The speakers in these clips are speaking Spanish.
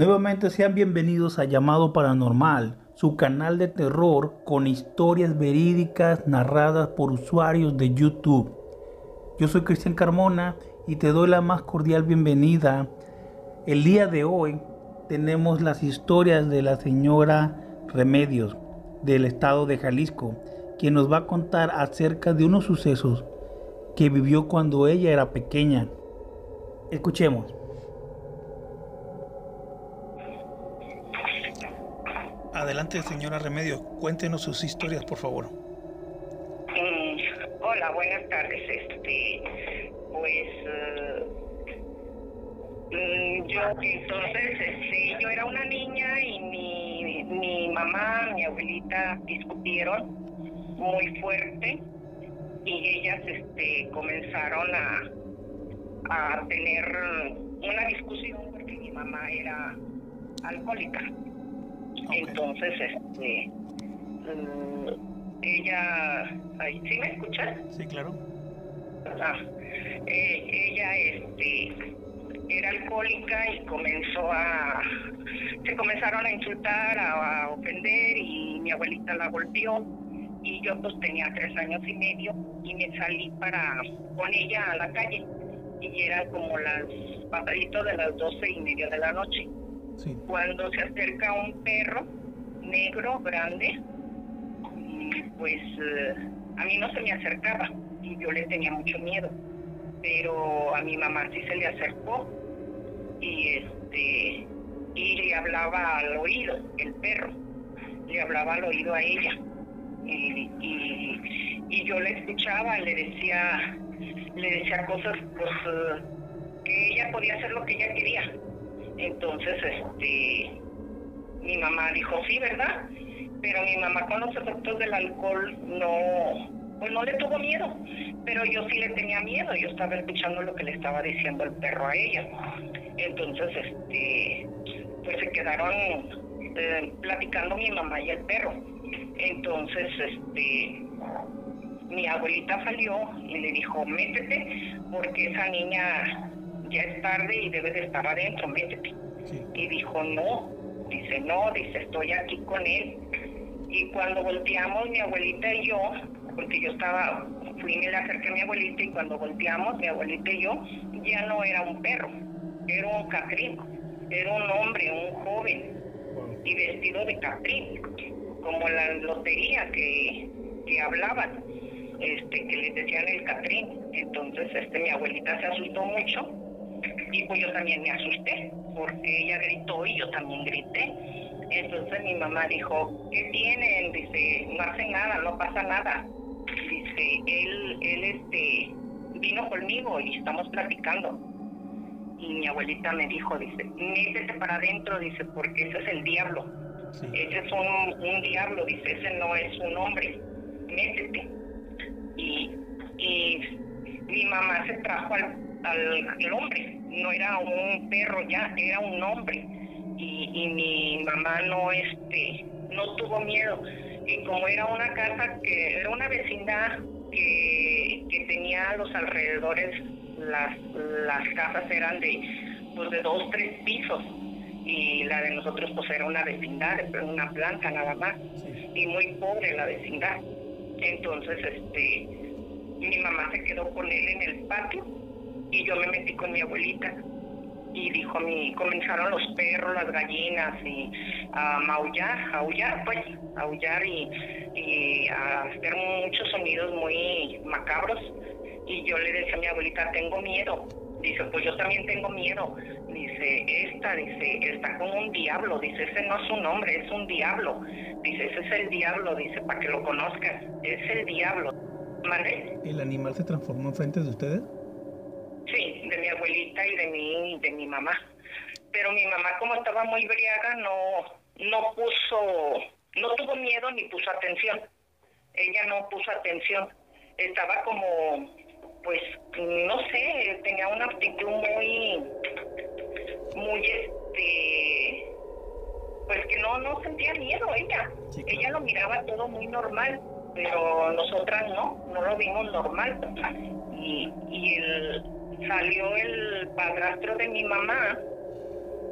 Nuevamente sean bienvenidos a Llamado Paranormal, su canal de terror con historias verídicas narradas por usuarios de YouTube. Yo soy Cristian Carmona y te doy la más cordial bienvenida. El día de hoy tenemos las historias de la señora Remedios del estado de Jalisco, quien nos va a contar acerca de unos sucesos que vivió cuando ella era pequeña. Escuchemos. Adelante, señora Remedios, cuéntenos sus historias, por favor. Mm, hola, buenas tardes. Este, pues uh, yo entonces, este, yo era una niña y mi, mi mamá, mi abuelita discutieron muy fuerte y ellas, este, comenzaron a a tener una discusión porque mi mamá era alcohólica. Entonces, este, mm, ella, ¿sí me escuchas? Sí, claro. Ah, eh, ella, este, era alcohólica y comenzó a, se comenzaron a insultar, a, a ofender y mi abuelita la golpeó y yo pues tenía tres años y medio y me salí para con ella a la calle y era como las pasaditos de las doce y media de la noche. Cuando se acerca un perro negro, grande, pues eh, a mí no se me acercaba y yo le tenía mucho miedo, pero a mi mamá sí se le acercó y este y le hablaba al oído, el perro, le hablaba al oído a ella. Y, y, y yo le escuchaba, le decía, le decía cosas pues eh, que ella podía hacer lo que ella quería. Entonces, este, mi mamá dijo, sí, ¿verdad? Pero mi mamá con los efectos del alcohol no, pues no le tuvo miedo, pero yo sí le tenía miedo, yo estaba escuchando lo que le estaba diciendo el perro a ella. Entonces, este, pues se quedaron eh, platicando mi mamá y el perro. Entonces, este, mi abuelita salió y le dijo, métete, porque esa niña ya es tarde y debe de estar adentro, métete. Y dijo, no, dice, no, dice, estoy aquí con él. Y cuando volteamos, mi abuelita y yo, porque yo estaba, fui y me le acerqué a mi abuelita y cuando volteamos, mi abuelita y yo, ya no era un perro, era un catrín, era un hombre, un joven, y vestido de catrín, como la lotería que, que hablaban este, que le decían el Catrín. Entonces, este, mi abuelita se asustó mucho y pues yo también me asusté porque ella gritó y yo también grité. Entonces mi mamá dijo, ¿qué tienen? Dice, no hace nada, no pasa nada. Dice, él, él este, vino conmigo y estamos platicando. Y mi abuelita me dijo, dice, métete para adentro, dice, porque ese es el diablo. Ese es un, un diablo, dice, ese no es un hombre. Métete y, mi mamá se trajo al, al, hombre, no era un perro ya, era un hombre. Y, y mi mamá no este no tuvo miedo. Y como era una casa que era una vecindad que, que tenía a los alrededores las, las casas eran de pues de dos tres pisos. Y la de nosotros pues era una vecindad una planta nada más. Y muy pobre la vecindad. Entonces, este, mi mamá se quedó con él en el patio y yo me metí con mi abuelita. Y dijo mi, comenzaron los perros, las gallinas y a maullar, a aullar pues, a aullar y, y a hacer muchos sonidos muy macabros. Y yo le decía a mi abuelita, tengo miedo. Dice, pues yo también tengo miedo. Dice, esta, dice, está con un diablo. Dice, ese no es un hombre, es un diablo. Dice, ese es el diablo, dice, para que lo conozcas. Es el diablo. ¿Vale? ¿El animal se transformó frente de ustedes? Sí, de mi abuelita y de mi, de mi mamá. Pero mi mamá, como estaba muy briaga, no, no puso, no tuvo miedo ni puso atención. Ella no puso atención. Estaba como pues no sé, tenía una actitud muy, muy este, pues que no, no sentía miedo ella. Ella lo miraba todo muy normal, pero nosotras no, no lo vimos normal. Y, y el, salió el padrastro de mi mamá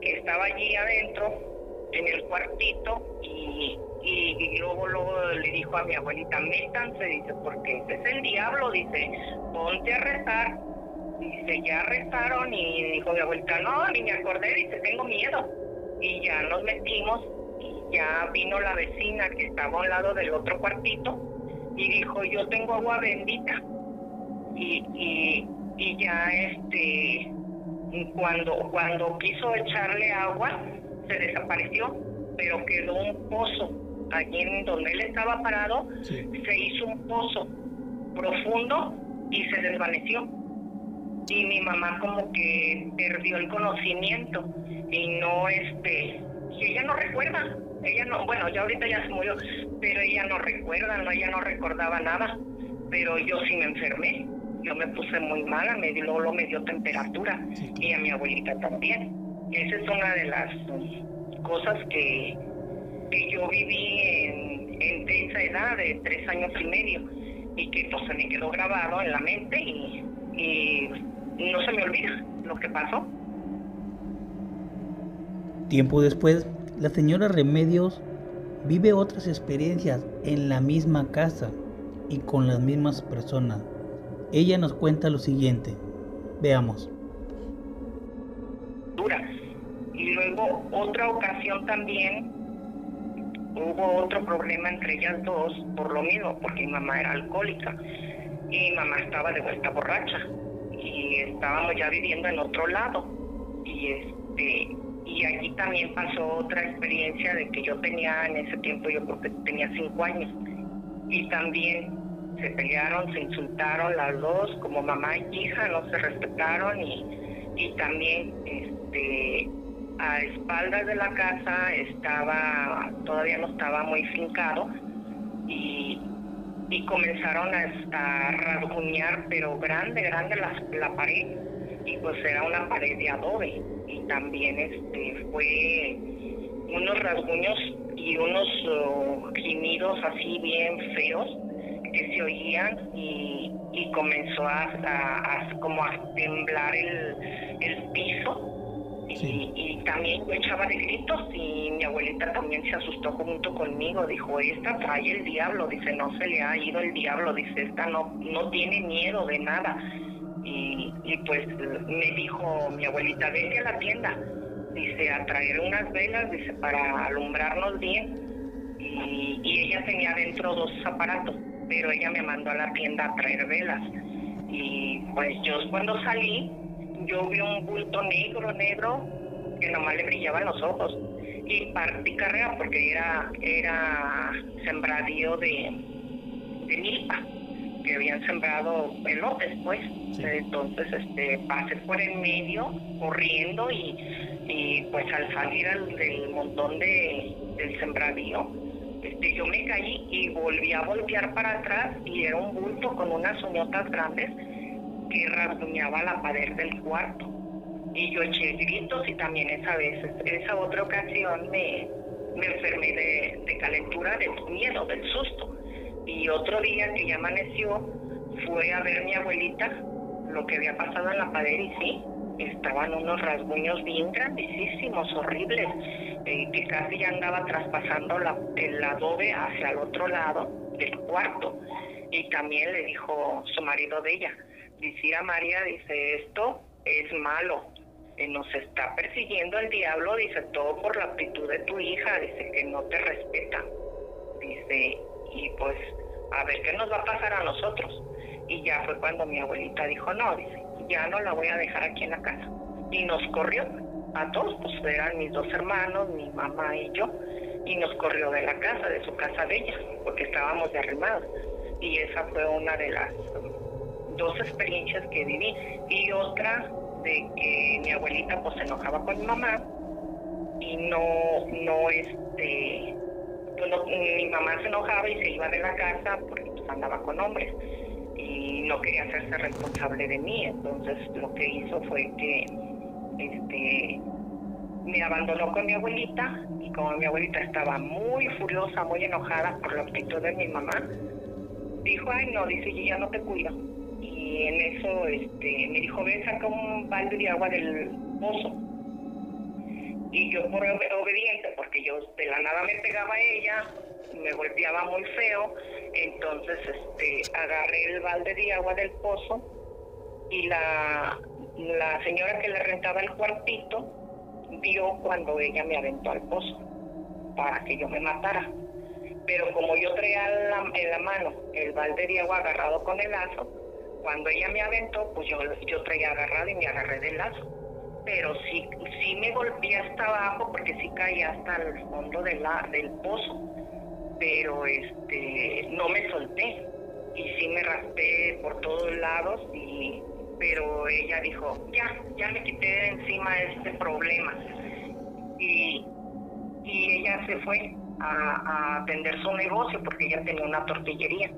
que estaba allí adentro en el cuartito y, y, luego luego le dijo a mi abuelita, métanse, dice, porque ese es el diablo, dice, ponte a rezar. Dice, ya rezaron y dijo mi abuelita, no, ni me acordé, dice, tengo miedo. Y ya nos metimos y ya vino la vecina que estaba a un lado del otro cuartito y dijo, yo tengo agua bendita. Y, y, y ya este, cuando, cuando quiso echarle agua, se desapareció, pero quedó un pozo. Allí en donde él estaba parado, se hizo un pozo profundo y se desvaneció. Y mi mamá como que perdió el conocimiento y no, este, ella no recuerda, ella no, bueno, ya ahorita ya se murió, pero ella no recuerda, no, ella no recordaba nada, pero yo sí me enfermé, yo me puse muy mala, me dio, luego me dio temperatura y a mi abuelita también. Esa es una de las cosas que, que yo viví en, en esa edad de tres años y medio y que pues se me quedó grabado en la mente y, y no se me olvida lo que pasó. Tiempo después, la señora Remedios vive otras experiencias en la misma casa y con las mismas personas. Ella nos cuenta lo siguiente. Veamos. Y luego otra ocasión también hubo otro problema entre ellas dos por lo mismo, porque mi mamá era alcohólica y mi mamá estaba de vuelta borracha y estábamos ya viviendo en otro lado y este y aquí también pasó otra experiencia de que yo tenía en ese tiempo yo creo que tenía cinco años y también se pelearon, se insultaron las dos como mamá y hija, no se respetaron y, y también este a espaldas de la casa estaba, todavía no estaba muy fincado y, y comenzaron a, rasguñar, pero grande, grande la, la pared y pues era una pared de adobe y también este fue unos rasguños y unos uh, gemidos así bien feos que se oían y, y comenzó a, a, como a temblar el, el piso y, también yo echaba de gritos y mi abuelita también se asustó junto conmigo. Dijo, esta trae el diablo. Dice, no se le ha ido el diablo. Dice, esta no, no tiene miedo de nada. Y, y pues me dijo mi abuelita, vete a la tienda. Dice, a traer unas velas, dice, para alumbrarnos bien. Y, y ella tenía dentro dos aparatos, pero ella me mandó a la tienda a traer velas. Y pues yo cuando salí, yo vi un bulto negro, negro, que nomás le brillaban los ojos. Y partí carrera porque era, era sembradío de, de milpa, que habían sembrado pelotes, pues. Entonces, este, pasé por el medio, corriendo, y, y pues al salir del montón de, del sembradío, este, yo me caí y volví a voltear para atrás y era un bulto con unas uñotas grandes que rasguñaba la pared del cuarto. Y yo eché gritos y también esa vez, esa otra ocasión me, me enfermé de, de calentura, del miedo, del susto. Y otro día que ya amaneció, fue a ver mi abuelita lo que había pasado en la pared y sí, estaban unos rasguños bien grandísimos, horribles, eh, que casi ya andaba traspasando la, el adobe hacia el otro lado del cuarto. Y también le dijo su marido de ella, a María, dice, esto es malo, eh, nos está persiguiendo el diablo, dice, todo por la actitud de tu hija, dice que no te respeta, dice, y pues a ver qué nos va a pasar a nosotros. Y ya fue cuando mi abuelita dijo, no, dice, ya no la voy a dejar aquí en la casa. Y nos corrió a todos, pues eran mis dos hermanos, mi mamá y yo, y nos corrió de la casa, de su casa de ella, porque estábamos derrimados. Y esa fue una de las dos experiencias que viví y otra de que mi abuelita pues se enojaba con mi mamá y no no este pues, mi mamá se enojaba y se iba de la casa porque pues, andaba con hombres no quería hacerse responsable de mí entonces lo que hizo fue que este me abandonó con mi abuelita y como mi abuelita estaba muy furiosa, muy enojada por la actitud de mi mamá, dijo, ay no, dice, yo ya no te cuido y en eso este, me dijo, ve, saca un balde de agua del pozo. Y yo por obediente, porque yo de la nada me pegaba a ella, me golpeaba muy feo, entonces este agarré el balde de agua del pozo y la, la señora que le rentaba el cuartito vio cuando ella me aventó al pozo para que yo me matara. Pero como yo traía en la mano el balde de agua agarrado con el lazo, cuando ella me aventó, pues yo, yo traía agarrado y me agarré del lazo. Pero sí, sí me golpeé hasta abajo porque sí caía hasta el fondo la, del pozo. Pero este no me solté. Y sí me raspé por todos lados y pero ella dijo, ya, ya me quité de encima este problema. Y, y ella se fue a, a atender su negocio porque ella tenía una tortillería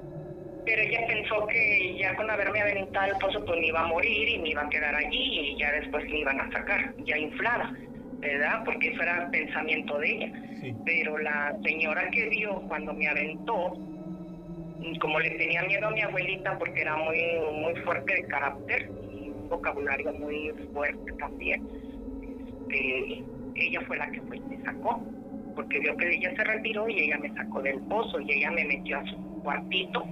pero ella pensó que ya con haberme aventado el pozo pues me iba a morir y me iba a quedar allí y ya después me iban a sacar, ya inflada, ¿verdad? Porque eso era pensamiento de ella. Pero la señora que vio cuando me aventó, como le tenía miedo a mi abuelita porque era muy, muy fuerte de carácter y un vocabulario muy fuerte también, este, ella fue la que fue y me sacó, porque vio que ella se retiró y ella me sacó del pozo y ella me metió a su cuartito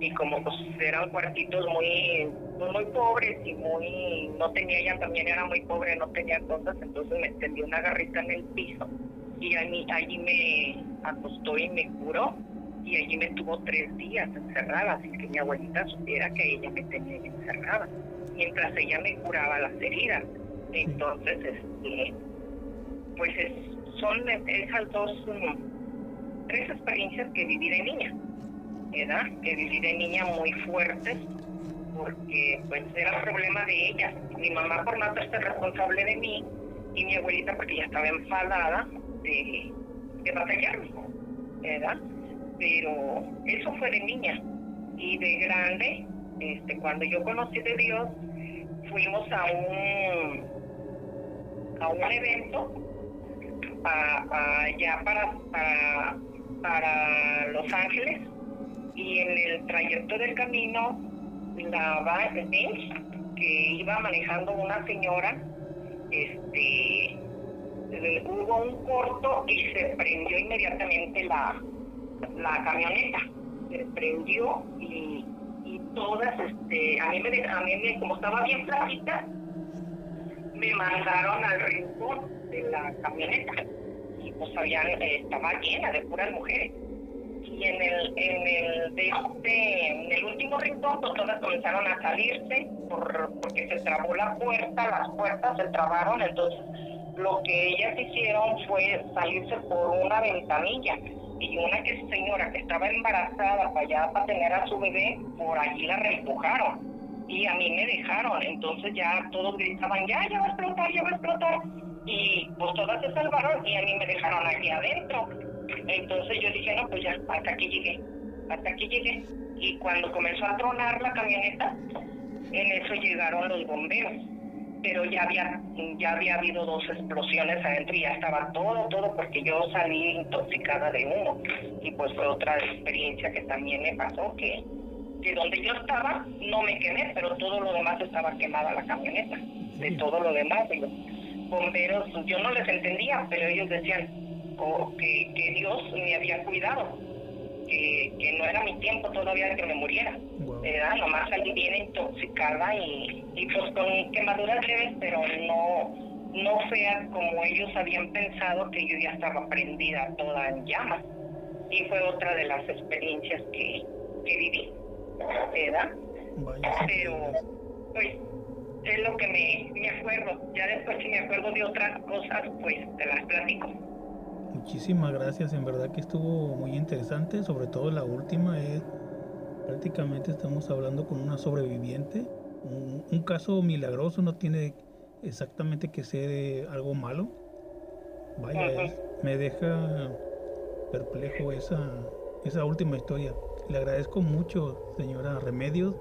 y como pues eran cuartitos muy pues, muy pobres y muy no tenía ella también era muy pobre no tenía cosas entonces me tendió una garrita en el piso y allí, allí me acostó y me curó y allí me tuvo tres días encerrada sin que mi abuelita supiera que ella me tenía encerrada mientras ella me curaba las heridas. Entonces este pues son esas dos mm, tres experiencias que viví de niña edad, que viví de niña muy fuerte, porque pues era problema de ella. Mi mamá por no hacerse responsable de mí y mi abuelita porque ya estaba enfadada de, de batallarme, ¿verdad? Pero eso fue de niña. Y de grande, este, cuando yo conocí de Dios, fuimos a un, a un evento allá para, para Los Ángeles y en el trayecto del camino la van que iba manejando una señora este hubo un corto y se prendió inmediatamente la, la camioneta. Se prendió y, y todas este a mí me a mí me, como estaba bien flaquita me mandaron al rincón de la camioneta. Y pues habían, estaba llena de puras mujeres y en el en el de este, en el último rincón pues todas comenzaron a salirse por, porque se trabó la puerta las puertas se trabaron entonces lo que ellas hicieron fue salirse por una ventanilla y una que señora que estaba embarazada para allá para tener a su bebé por allí la reempujaron y a mí me dejaron. Entonces ya todos gritaban ya ya va a explotar ya va a explotar y pues todas se salvaron y a mí me dejaron aquí adentro entonces yo dije, no, pues ya, hasta aquí llegué, hasta aquí llegué. Y cuando comenzó a tronar la camioneta, en eso llegaron los bomberos. Pero ya había, ya había habido dos explosiones adentro y ya estaba todo, todo, porque yo salí intoxicada de humo. Y pues fue otra experiencia que también me pasó, que, que donde yo estaba no me quemé, pero todo lo demás estaba quemada la camioneta. De todo lo demás, los bomberos, yo no les entendía, pero ellos decían, que, que Dios me había cuidado, que, que, no era mi tiempo todavía de que me muriera. ¿verdad? Nomás salí bien intoxicada y, y pues con quemaduras leves, pero no, no feas como ellos habían pensado que yo ya estaba prendida toda en llamas. Y fue otra de las experiencias que, que viví, ¿verdad? Pero, pues, es lo que me, me acuerdo. Ya después si me acuerdo de otras cosas, pues te las platico. Muchísimas gracias, en verdad que estuvo muy interesante, sobre todo la última es prácticamente estamos hablando con una sobreviviente, un, caso milagroso, no tiene exactamente que ser algo malo. Vaya, me deja perplejo esa, esa última historia. Le agradezco mucho, señora Remedios.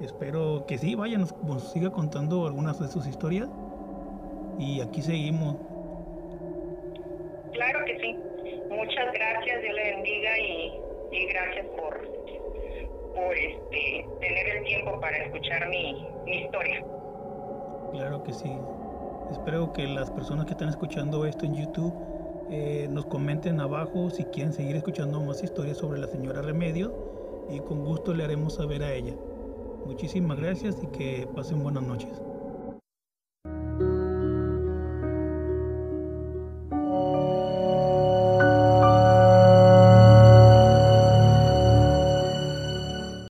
Espero que sí, vaya, nos siga contando algunas de sus historias. Y aquí seguimos Claro que sí. Muchas gracias, Dios le bendiga y, gracias por, por este, tener el tiempo para escuchar mi, mi historia. Claro que sí. Espero que las personas que están escuchando esto en YouTube eh, nos comenten abajo si quieren seguir escuchando más historias sobre la señora Remedio y con gusto le haremos saber a ella. Muchísimas gracias y que pasen buenas noches.